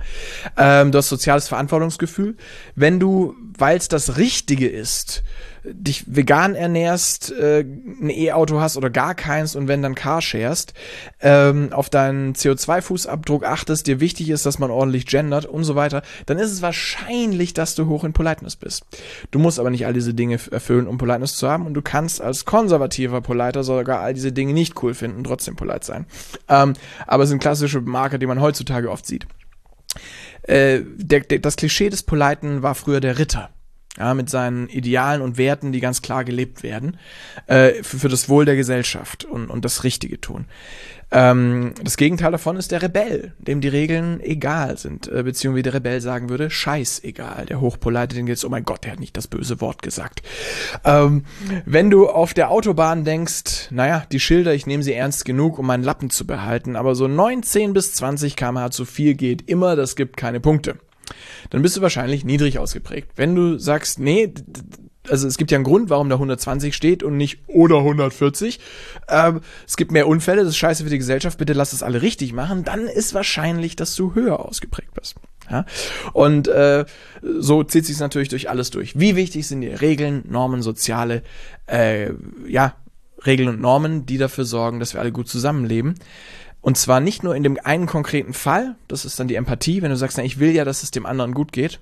Ähm, du hast soziales Verantwortungsgefühl. Wenn du, weil es das Richtige ist, dich vegan ernährst, äh, ein E-Auto hast oder gar keins und wenn dann Carsharest, ähm, auf deinen CO2-Fußabdruck achtest, dir wichtig ist, dass man ordentlich gendert und so weiter, dann ist es wahrscheinlich, dass du hoch in Politeness bist. Du musst aber nicht all diese Dinge erfüllen, um Politeness zu haben und du kannst als konservativer Politer sogar all diese Dinge nicht cool finden trotzdem polite sein. Ähm, aber es sind klassische Marker, die man heutzutage oft sieht. Äh, der, der, das Klischee des Politen war früher der Ritter. Ja, mit seinen Idealen und Werten, die ganz klar gelebt werden, äh, für, für das Wohl der Gesellschaft und, und das Richtige tun. Ähm, das Gegenteil davon ist der Rebell, dem die Regeln egal sind, äh, beziehungsweise der Rebell sagen würde, scheißegal. Der Hochpolite, den geht's, oh mein Gott, der hat nicht das böse Wort gesagt. Ähm, wenn du auf der Autobahn denkst, naja, die Schilder, ich nehme sie ernst genug, um meinen Lappen zu behalten, aber so 19 bis 20 kmh zu viel geht immer, das gibt keine Punkte dann bist du wahrscheinlich niedrig ausgeprägt. Wenn du sagst, nee, also es gibt ja einen Grund, warum da 120 steht und nicht oder 140. Ähm, es gibt mehr Unfälle, das ist scheiße für die Gesellschaft, bitte lass es alle richtig machen, dann ist wahrscheinlich, dass du höher ausgeprägt bist. Ja? Und äh, so zieht sich natürlich durch alles durch. Wie wichtig sind die Regeln, Normen, soziale, äh, ja, Regeln und Normen, die dafür sorgen, dass wir alle gut zusammenleben. Und zwar nicht nur in dem einen konkreten Fall, das ist dann die Empathie, wenn du sagst, na, ich will ja, dass es dem anderen gut geht,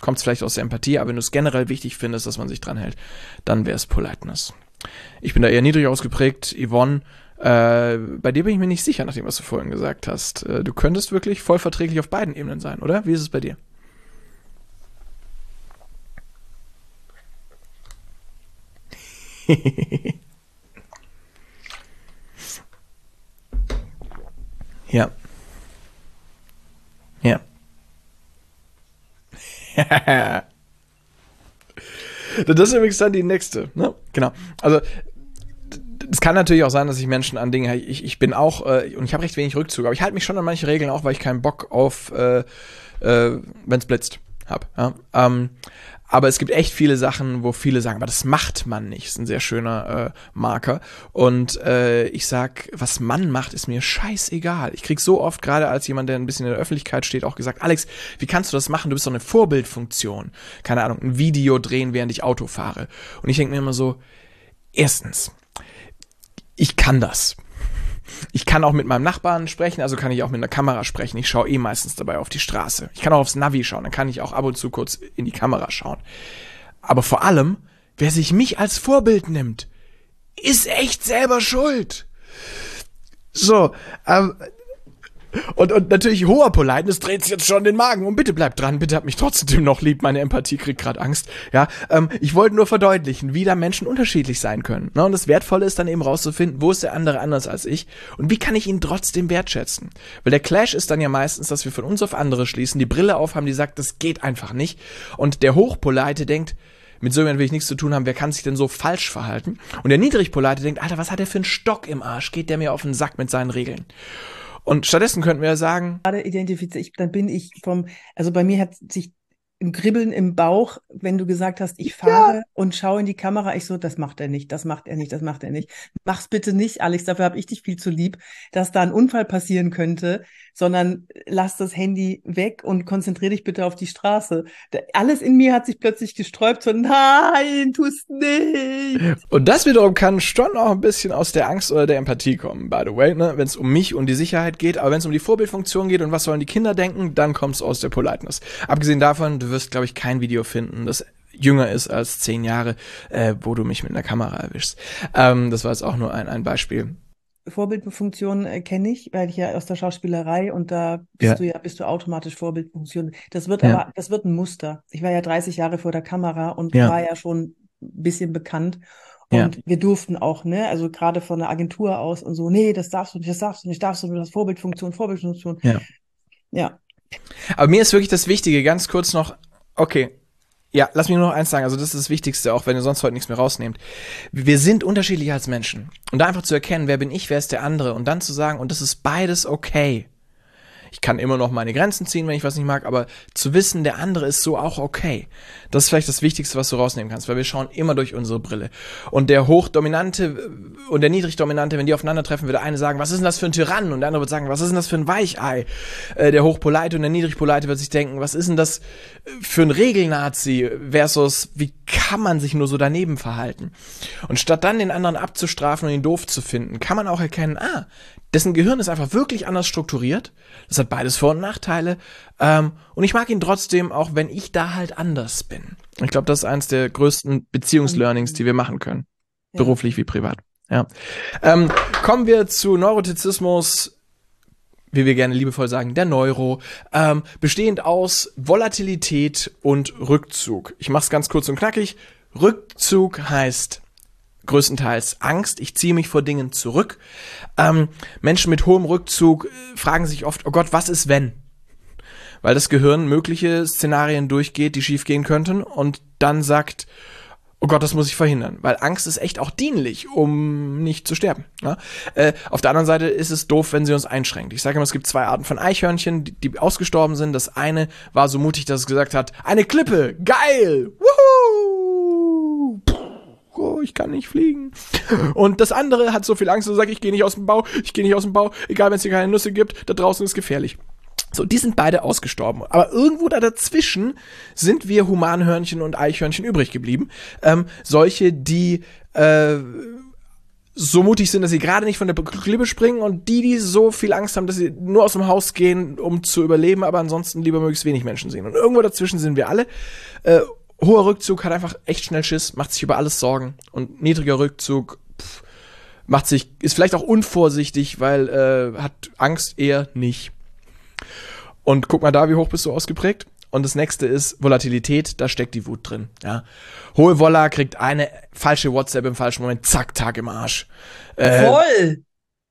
kommt es vielleicht aus der Empathie, aber wenn du es generell wichtig findest, dass man sich dran hält, dann wäre es Politeness. Ich bin da eher niedrig ausgeprägt. Yvonne, äh, bei dir bin ich mir nicht sicher, nach dem, was du vorhin gesagt hast. Äh, du könntest wirklich voll verträglich auf beiden Ebenen sein, oder? Wie ist es bei dir? ja. Ja. Das ist übrigens dann die nächste. Ne? Genau. Also es kann natürlich auch sein, dass ich Menschen an Dinge, ich, ich bin auch, äh, und ich habe recht wenig Rückzug, aber ich halte mich schon an manche Regeln auch, weil ich keinen Bock auf, äh, äh, wenn es blitzt, habe. Ja? Ähm, aber es gibt echt viele Sachen, wo viele sagen, aber das macht man nicht. Das ist ein sehr schöner äh, Marker. Und äh, ich sag, was man macht, ist mir scheißegal. Ich krieg so oft, gerade als jemand, der ein bisschen in der Öffentlichkeit steht, auch gesagt, Alex, wie kannst du das machen? Du bist doch eine Vorbildfunktion. Keine Ahnung, ein Video drehen, während ich Auto fahre. Und ich denke mir immer so, erstens, ich kann das. Ich kann auch mit meinem Nachbarn sprechen, also kann ich auch mit einer Kamera sprechen. Ich schaue eh meistens dabei auf die Straße. Ich kann auch aufs Navi schauen, dann kann ich auch ab und zu kurz in die Kamera schauen. Aber vor allem, wer sich mich als Vorbild nimmt, ist echt selber schuld. So, ähm, und, und natürlich hoher Politeness dreht sich jetzt schon den Magen. Und bitte bleibt dran, bitte habt mich trotzdem noch lieb. Meine Empathie kriegt gerade Angst. Ja, ähm, ich wollte nur verdeutlichen, wie da Menschen unterschiedlich sein können. Ne? Und das Wertvolle ist dann eben rauszufinden, wo ist der andere anders als ich und wie kann ich ihn trotzdem wertschätzen. Weil der Clash ist dann ja meistens, dass wir von uns auf andere schließen, die Brille aufhaben, die sagt, das geht einfach nicht. Und der Hochpolite denkt, mit so jemandem will ich nichts zu tun haben, wer kann sich denn so falsch verhalten? Und der Niedrigpolite denkt, Alter, was hat der für einen Stock im Arsch? Geht der mir auf den Sack mit seinen Regeln? Und stattdessen könnten wir ja sagen. Gerade identifiziere ich, dann bin ich vom, also bei mir hat sich ein Kribbeln im Bauch, wenn du gesagt hast, ich fahre ja. und schaue in die Kamera. Ich so, das macht er nicht, das macht er nicht, das macht er nicht. Mach's bitte nicht, Alex, dafür habe ich dich viel zu lieb, dass da ein Unfall passieren könnte, sondern lass das Handy weg und konzentriere dich bitte auf die Straße. Alles in mir hat sich plötzlich gesträubt, so nein, tust nicht. Und das wiederum kann schon auch ein bisschen aus der Angst oder der Empathie kommen, by the way, ne? wenn es um mich und die Sicherheit geht, aber wenn es um die Vorbildfunktion geht und was sollen die Kinder denken, dann kommt es aus der Politeness. Abgesehen davon, du wirst, glaube ich, kein Video finden, das jünger ist als zehn Jahre, äh, wo du mich mit einer Kamera erwischst. Ähm, das war jetzt auch nur ein, ein Beispiel. Vorbildfunktion äh, kenne ich, weil ich ja aus der Schauspielerei und da bist ja. du ja bist du automatisch Vorbildfunktion. Das wird ja. aber das wird ein Muster. Ich war ja 30 Jahre vor der Kamera und ja. war ja schon ein bisschen bekannt und wir durften auch, ne, also gerade von der Agentur aus und so, nee, das darfst du nicht, das darfst du nicht, darfst du nicht, das Vorbildfunktion, Vorbildfunktion. Ja. Ja. Aber mir ist wirklich das Wichtige, ganz kurz noch, okay, ja, lass mich nur noch eins sagen, also das ist das Wichtigste, auch wenn ihr sonst heute nichts mehr rausnehmt. Wir sind unterschiedlich als Menschen. Und da einfach zu erkennen, wer bin ich, wer ist der andere und dann zu sagen, und das ist beides okay. Ich kann immer noch meine Grenzen ziehen, wenn ich was nicht mag, aber zu wissen, der andere ist so auch okay. Das ist vielleicht das Wichtigste, was du rausnehmen kannst, weil wir schauen immer durch unsere Brille. Und der Hochdominante und der Niedrigdominante, wenn die aufeinandertreffen, würde eine sagen, was ist denn das für ein Tyrann? Und der andere würde sagen, was ist denn das für ein Weichei? Äh, der Hochpolite und der Niedrigpolite wird sich denken, was ist denn das für ein Regelnazi versus, wie kann man sich nur so daneben verhalten? Und statt dann den anderen abzustrafen und ihn doof zu finden, kann man auch erkennen, ah, dessen Gehirn ist einfach wirklich anders strukturiert. Das hat beides Vor- und Nachteile. Ähm, und ich mag ihn trotzdem, auch wenn ich da halt anders bin. Ich glaube, das ist eines der größten Beziehungslearnings, die wir machen können. Ja. Beruflich wie privat. Ja. Ähm, kommen wir zu Neurotizismus, wie wir gerne liebevoll sagen, der Neuro, ähm, bestehend aus Volatilität und Rückzug. Ich mache es ganz kurz und knackig. Rückzug heißt größtenteils Angst. Ich ziehe mich vor Dingen zurück. Ähm, Menschen mit hohem Rückzug äh, fragen sich oft, oh Gott, was ist wenn? Weil das Gehirn mögliche Szenarien durchgeht, die schiefgehen könnten und dann sagt, oh Gott, das muss ich verhindern. Weil Angst ist echt auch dienlich, um nicht zu sterben. Ja? Äh, auf der anderen Seite ist es doof, wenn sie uns einschränkt. Ich sage immer, es gibt zwei Arten von Eichhörnchen, die, die ausgestorben sind. Das eine war so mutig, dass es gesagt hat, eine Klippe, geil, wuhu! Oh, ich kann nicht fliegen. Und das andere hat so viel Angst und sagt, ich gehe nicht aus dem Bau, ich gehe nicht aus dem Bau, egal wenn es hier keine Nüsse gibt, da draußen ist gefährlich. So, die sind beide ausgestorben. Aber irgendwo da dazwischen sind wir Humanhörnchen und Eichhörnchen übrig geblieben. Ähm, solche, die äh, so mutig sind, dass sie gerade nicht von der Klippe springen und die, die so viel Angst haben, dass sie nur aus dem Haus gehen, um zu überleben, aber ansonsten lieber möglichst wenig Menschen sehen. Und irgendwo dazwischen sind wir alle. Äh, hoher Rückzug hat einfach echt schnell Schiss, macht sich über alles Sorgen und niedriger Rückzug pff, macht sich, ist vielleicht auch unvorsichtig, weil äh, hat Angst eher nicht. Und guck mal da, wie hoch bist du ausgeprägt? Und das nächste ist Volatilität, da steckt die Wut drin. Ja. Hohe Volla kriegt eine falsche WhatsApp im falschen Moment, zack, Tag im Arsch. Äh, Voll!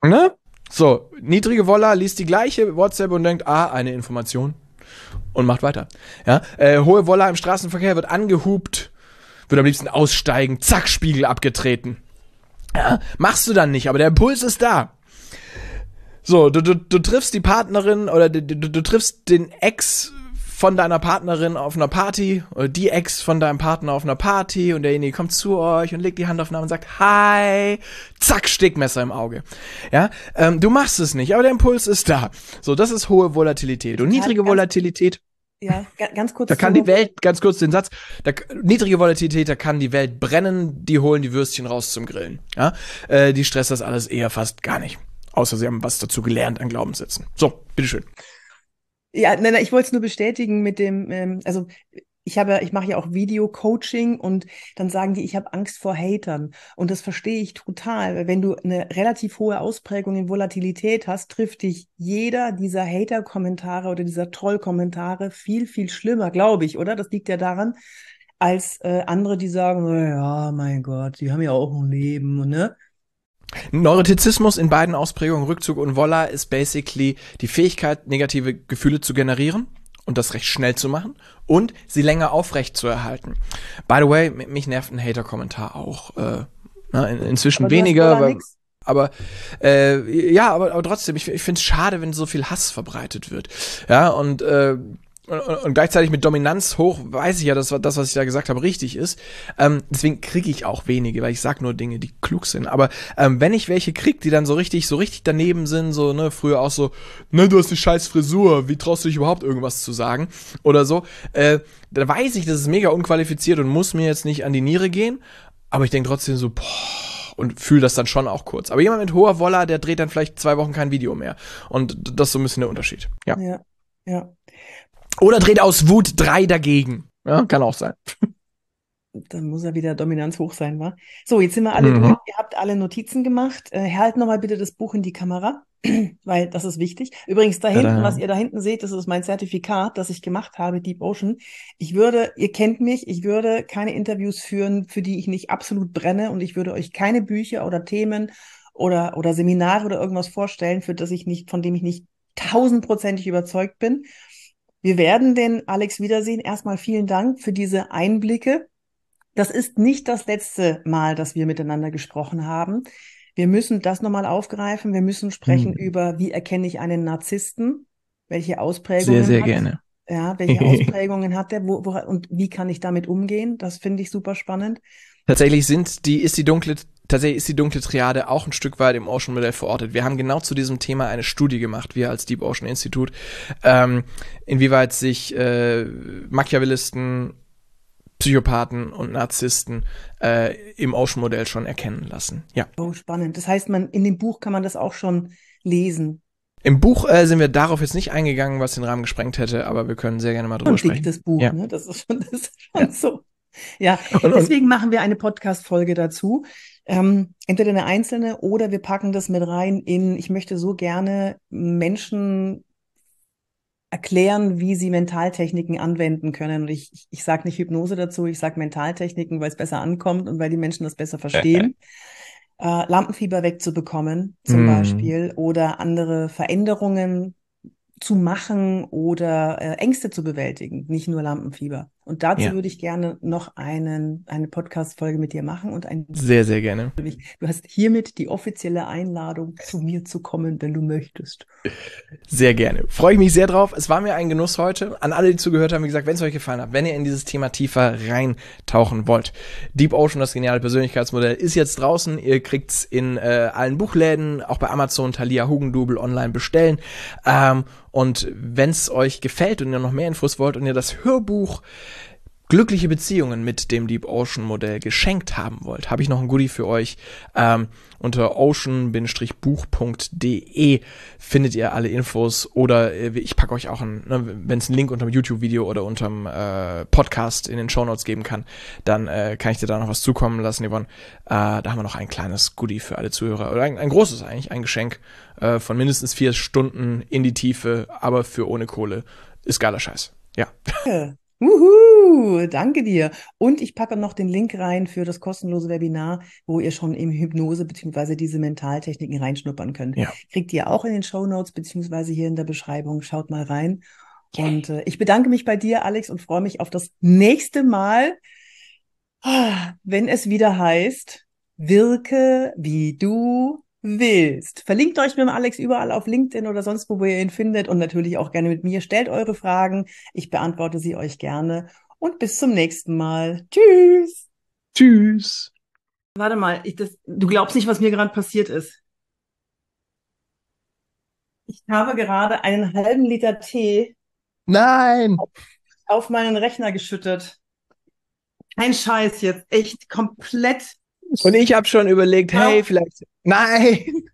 Ne? So, niedrige Volla liest die gleiche WhatsApp und denkt, ah, eine Information. Und macht weiter. Ja. Äh, hohe Volla im Straßenverkehr wird angehupt, wird am liebsten aussteigen, zack, Spiegel abgetreten. Ja, machst du dann nicht, aber der Impuls ist da. So, du, du, du triffst die Partnerin oder du, du, du triffst den Ex von deiner Partnerin auf einer Party oder die Ex von deinem Partner auf einer Party und derjenige kommt zu euch und legt die Hand auf den Arm und sagt Hi, zack, Stickmesser im Auge. Ja, ähm, du machst es nicht, aber der Impuls ist da. So, das ist hohe Volatilität und niedrige Volatilität. Ja, ganz kurz. Da kann die Welt, ganz kurz den Satz, da, niedrige Volatilität, da kann die Welt brennen, die holen die Würstchen raus zum Grillen. Ja, äh, die stresst das alles eher fast gar nicht. Außer sie haben was dazu gelernt an Glaubenssätzen. So, bitteschön. Ja, nein, nein, ich wollte es nur bestätigen mit dem, ähm, also ich habe, ich mache ja auch Video-Coaching und dann sagen die, ich habe Angst vor Hatern. Und das verstehe ich total. Weil wenn du eine relativ hohe Ausprägung in Volatilität hast, trifft dich jeder dieser Hater-Kommentare oder dieser Troll-Kommentare viel, viel schlimmer, glaube ich, oder? Das liegt ja daran, als äh, andere, die sagen, ja, mein Gott, die haben ja auch ein Leben, ne? Neurotizismus in beiden Ausprägungen, Rückzug und Volla, ist basically die Fähigkeit, negative Gefühle zu generieren und das recht schnell zu machen und sie länger aufrecht zu erhalten. By the way, mich nervt ein Hater-Kommentar auch. Äh, na, in, inzwischen aber weniger, aber, aber äh, ja, aber, aber trotzdem, ich, ich finde es schade, wenn so viel Hass verbreitet wird. Ja, und äh, und, gleichzeitig mit Dominanz hoch weiß ich ja, dass das, was ich da gesagt habe, richtig ist. Ähm, deswegen kriege ich auch wenige, weil ich sag nur Dinge, die klug sind. Aber ähm, wenn ich welche krieg, die dann so richtig, so richtig daneben sind, so, ne, früher auch so, ne, du hast eine scheiß Frisur, wie traust du dich überhaupt irgendwas zu sagen? Oder so, äh, da weiß ich, das ist mega unqualifiziert und muss mir jetzt nicht an die Niere gehen. Aber ich denke trotzdem so, boah, und fühle das dann schon auch kurz. Aber jemand mit hoher Woller, der dreht dann vielleicht zwei Wochen kein Video mehr. Und das ist so ein bisschen der Unterschied. Ja. Ja. ja. Oder dreht aus Wut drei dagegen. Ja, kann auch sein. Dann muss er wieder Dominanz hoch sein, wa? So, jetzt sind wir alle mhm. durch. Ihr habt alle Notizen gemacht. Äh, halt nochmal bitte das Buch in die Kamera, weil das ist wichtig. Übrigens, da hinten, was ihr da hinten seht, das ist mein Zertifikat, das ich gemacht habe, Deep Ocean. Ich würde, ihr kennt mich, ich würde keine Interviews führen, für die ich nicht absolut brenne und ich würde euch keine Bücher oder Themen oder, oder Seminare oder irgendwas vorstellen, für das ich nicht, von dem ich nicht tausendprozentig überzeugt bin. Wir werden den Alex wiedersehen. Erstmal vielen Dank für diese Einblicke. Das ist nicht das letzte Mal, dass wir miteinander gesprochen haben. Wir müssen das nochmal aufgreifen. Wir müssen sprechen hm. über, wie erkenne ich einen Narzissten? Welche Ausprägungen? Sehr, sehr hat, gerne. Ja, welche Ausprägungen hat der? Wo, wo, und wie kann ich damit umgehen? Das finde ich super spannend. Tatsächlich sind die, ist die dunkle tatsächlich ist die dunkle Triade auch ein Stück weit im Ocean Modell verortet. Wir haben genau zu diesem Thema eine Studie gemacht, wir als Deep Ocean Institute, ähm, inwieweit sich äh, Machiavellisten, Psychopathen und Narzissten äh, im Ocean Modell schon erkennen lassen. Ja. Oh, spannend. Das heißt, man in dem Buch kann man das auch schon lesen. Im Buch äh, sind wir darauf jetzt nicht eingegangen, was den Rahmen gesprengt hätte, aber wir können sehr gerne mal drüber und sprechen. das Buch, ja. ne? Das ist schon, das ist schon ja. so. Ja, deswegen machen wir eine Podcast-Folge dazu. Ähm, entweder eine einzelne oder wir packen das mit rein in, ich möchte so gerne Menschen erklären, wie sie Mentaltechniken anwenden können. Und ich, ich, ich sage nicht Hypnose dazu, ich sage Mentaltechniken, weil es besser ankommt und weil die Menschen das besser verstehen. äh, Lampenfieber wegzubekommen, zum mm. Beispiel, oder andere Veränderungen zu machen oder äh, Ängste zu bewältigen, nicht nur Lampenfieber. Und dazu ja. würde ich gerne noch einen, eine Podcast-Folge mit dir machen und ein Sehr, sehr gerne. Du hast hiermit die offizielle Einladung, zu mir zu kommen, wenn du möchtest. Sehr gerne. Freue ich mich sehr drauf. Es war mir ein Genuss heute. An alle, die zugehört haben, wie gesagt, wenn es euch gefallen hat, wenn ihr in dieses Thema tiefer reintauchen wollt. Deep Ocean, das geniale Persönlichkeitsmodell, ist jetzt draußen. Ihr kriegt's in äh, allen Buchläden, auch bei Amazon, Thalia, Hugendubel online bestellen. Ähm, und wenn es euch gefällt und ihr noch mehr Infos wollt und ihr das Hörbuch glückliche Beziehungen mit dem Deep Ocean Modell geschenkt haben wollt, habe ich noch ein Goodie für euch. Ähm, unter ocean-buch.de findet ihr alle Infos oder äh, ich packe euch auch ein, ne, wenn es einen Link unter dem YouTube-Video oder unterm äh, Podcast in den Show Notes geben kann, dann äh, kann ich dir da noch was zukommen lassen, Yvonne. Äh, da haben wir noch ein kleines Goodie für alle Zuhörer. Oder ein, ein großes eigentlich, ein Geschenk äh, von mindestens vier Stunden in die Tiefe, aber für ohne Kohle. Ist geiler Scheiß. Ja. Uhu, danke dir. Und ich packe noch den Link rein für das kostenlose Webinar, wo ihr schon im Hypnose beziehungsweise diese Mentaltechniken reinschnuppern könnt. Ja. Kriegt ihr auch in den Show Notes beziehungsweise hier in der Beschreibung. Schaut mal rein. Und äh, ich bedanke mich bei dir, Alex, und freue mich auf das nächste Mal, wenn es wieder heißt, wirke wie du willst. Verlinkt euch mit dem Alex überall auf LinkedIn oder sonst wo, wo ihr ihn findet und natürlich auch gerne mit mir. Stellt eure Fragen. Ich beantworte sie euch gerne. Und bis zum nächsten Mal. Tschüss. Tschüss. Warte mal, ich, das, du glaubst nicht, was mir gerade passiert ist. Ich habe gerade einen halben Liter Tee. Nein! Auf, auf meinen Rechner geschüttet. Kein Scheiß jetzt. Echt komplett und ich habe schon überlegt, hey, vielleicht. Nein!